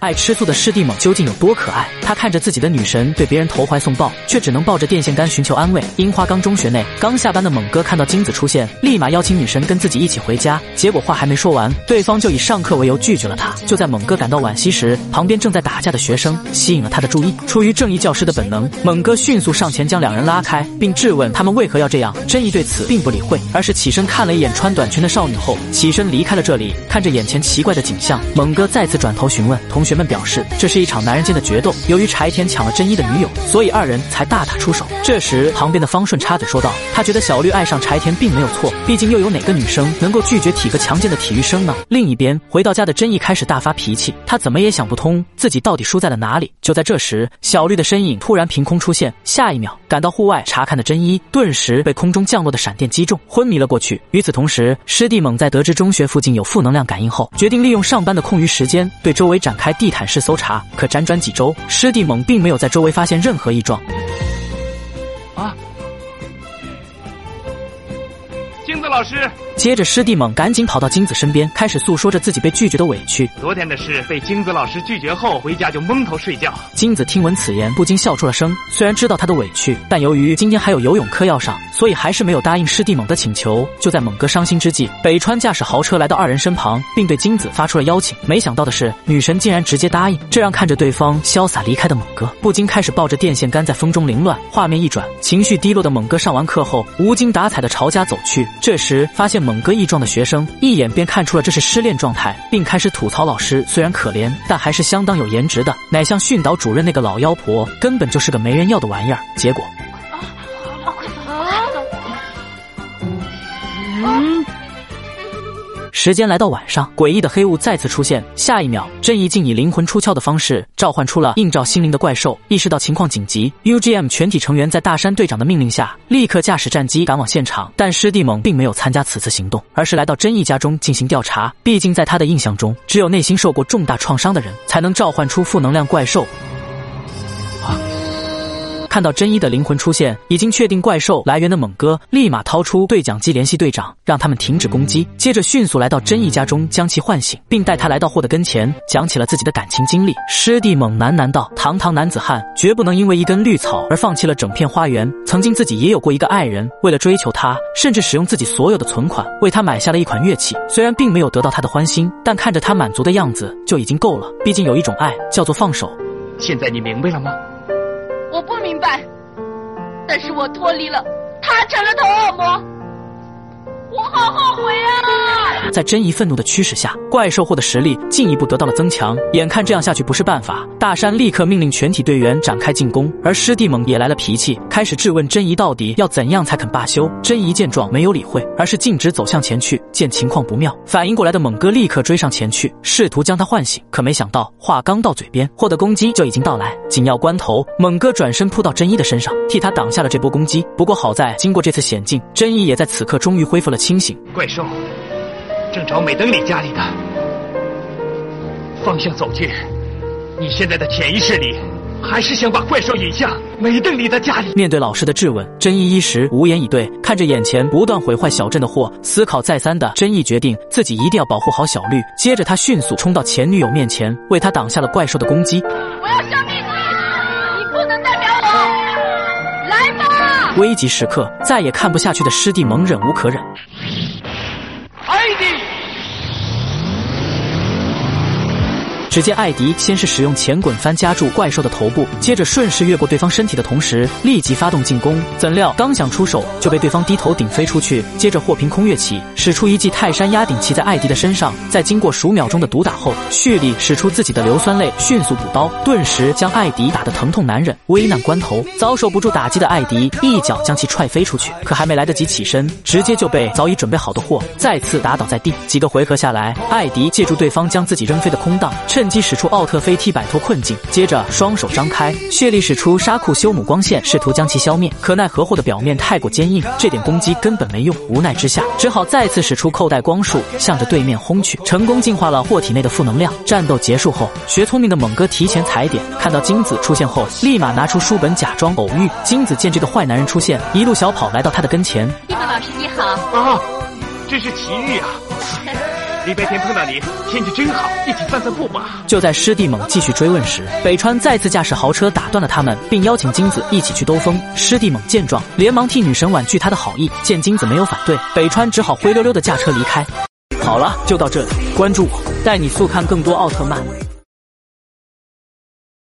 爱吃醋的师弟猛究竟有多可爱？他看着自己的女神对别人投怀送抱，却只能抱着电线杆寻求安慰。樱花岗中学内，刚下班的猛哥看到金子出现，立马邀请女神跟自己一起回家。结果话还没说完，对方就以上课为由拒绝了他。就在猛哥感到惋惜时，旁边正在打架的学生吸引了他的注意。出于正义教师的本能，猛哥迅速上前将两人拉开，并质问他们为何要这样。真义对此并不理会，而是起身看了一眼穿短裙的少女后，起身离开了这里。看着眼前奇怪的景象，猛哥再次转头询问同学学们，表示这是一场男人间的决斗。由于柴田抢了真一的女友，所以二人才大打出手。这时，旁边的方顺插嘴说道：“他觉得小绿爱上柴田并没有错，毕竟又有哪个女生能够拒绝体格强健的体育生呢？”另一边，回到家的真一开始大发脾气，他怎么也想不通自己到底输在了哪里。就在这时，小绿的身影突然凭空出现，下一秒赶到户外查看的真一，顿时被空中降落的闪电击中，昏迷了过去。与此同时，师弟猛在得知中学附近有负能量感应后，决定利用上班的空余时间对周围展开地毯式搜查。可辗转几周，师弟猛并没有在周围发现任何异状。镜子老师。接着，师弟猛赶紧跑到金子身边，开始诉说着自己被拒绝的委屈。昨天的事被金子老师拒绝后，回家就蒙头睡觉。金子听闻此言，不禁笑出了声。虽然知道他的委屈，但由于今天还有游泳课要上，所以还是没有答应师弟猛的请求。就在猛哥伤心之际，北川驾驶豪车来到二人身旁，并对金子发出了邀请。没想到的是，女神竟然直接答应，这让看着对方潇洒离开的猛哥，不禁开始抱着电线杆在风中凌乱。画面一转，情绪低落的猛哥上完课后，无精打采的朝家走去。这时发现。猛哥异状的学生一眼便看出了这是失恋状态，并开始吐槽老师虽然可怜，但还是相当有颜值的，乃像训导主任那个老妖婆，根本就是个没人要的玩意儿。结果。时间来到晚上，诡异的黑雾再次出现。下一秒，正义竟以灵魂出窍的方式召唤出了映照心灵的怪兽。意识到情况紧急，UGM 全体成员在大山队长的命令下，立刻驾驶战机赶往现场。但师弟猛并没有参加此次行动，而是来到真义家中进行调查。毕竟在他的印象中，只有内心受过重大创伤的人，才能召唤出负能量怪兽。看到真一的灵魂出现，已经确定怪兽来源的猛哥立马掏出对讲机联系队长，让他们停止攻击。接着迅速来到真一家中将其唤醒，并带他来到霍的跟前，讲起了自己的感情经历。师弟猛喃喃道：“堂堂男子汉，绝不能因为一根绿草而放弃了整片花园。曾经自己也有过一个爱人，为了追求她，甚至使用自己所有的存款为她买下了一款乐器。虽然并没有得到他的欢心，但看着他满足的样子就已经够了。毕竟有一种爱叫做放手。现在你明白了吗？”我不明白，但是我脱离了，他成了头恶魔，我好后悔啊！在真一愤怒的驱使下，怪兽货的实力进一步得到了增强。眼看这样下去不是办法，大山立刻命令全体队员展开进攻。而师弟猛也来了脾气，开始质问真一到底要怎样才肯罢休。真一见状没有理会，而是径直走向前去。见情况不妙，反应过来的猛哥立刻追上前去，试图将他唤醒。可没想到话刚到嘴边，获得攻击就已经到来。紧要关头，猛哥转身扑到真一的身上，替他挡下了这波攻击。不过好在经过这次险境，真一也在此刻终于恢复了清醒。怪兽。正朝美登里家里的方向走去，你现在的潜意识里还是想把怪兽引向美登里的家里。面对老师的质问，真一一时无言以对。看着眼前不断毁坏小镇的祸，思考再三的真一决定自己一定要保护好小绿。接着他迅速冲到前女友面前，为他挡下了怪兽的攻击。我要消灭你，你不能代表我，来吧！危急时刻，再也看不下去的师弟猛忍无可忍。只见艾迪先是使用前滚翻夹住怪兽的头部，接着顺势越过对方身体的同时，立即发动进攻。怎料刚想出手，就被对方低头顶飞出去。接着霍凭空跃起，使出一记泰山压顶骑在艾迪的身上。在经过数秒钟的毒打后，蓄力使出自己的硫酸泪，迅速补刀，顿时将艾迪打得疼痛难忍。危难关头，遭受不住打击的艾迪一脚将其踹飞出去，可还没来得及起身，直接就被早已准备好的霍再次打倒在地。几个回合下来，艾迪借助对方将自己扔飞的空档。趁机使出奥特飞踢摆脱困境，接着双手张开，血力使出沙库修姆光线，试图将其消灭。可奈何霍的表面太过坚硬，这点攻击根本没用。无奈之下，只好再次使出扣带光束，向着对面轰去，成功净化了霍体内的负能量。战斗结束后，学聪明的猛哥提前踩点，看到金子出现后，立马拿出书本假装偶遇。金子见这个坏男人出现，一路小跑来到他的跟前。蒂莫老师你好啊，真是奇遇啊！礼拜天碰到你，天气真好，一起散散步吧。就在师弟猛继续追问时，北川再次驾驶豪车打断了他们，并邀请金子一起去兜风。师弟猛见状，连忙替女神婉拒他的好意。见金子没有反对，北川只好灰溜溜的驾车离开。好了，就到这里，关注我，带你速看更多奥特曼。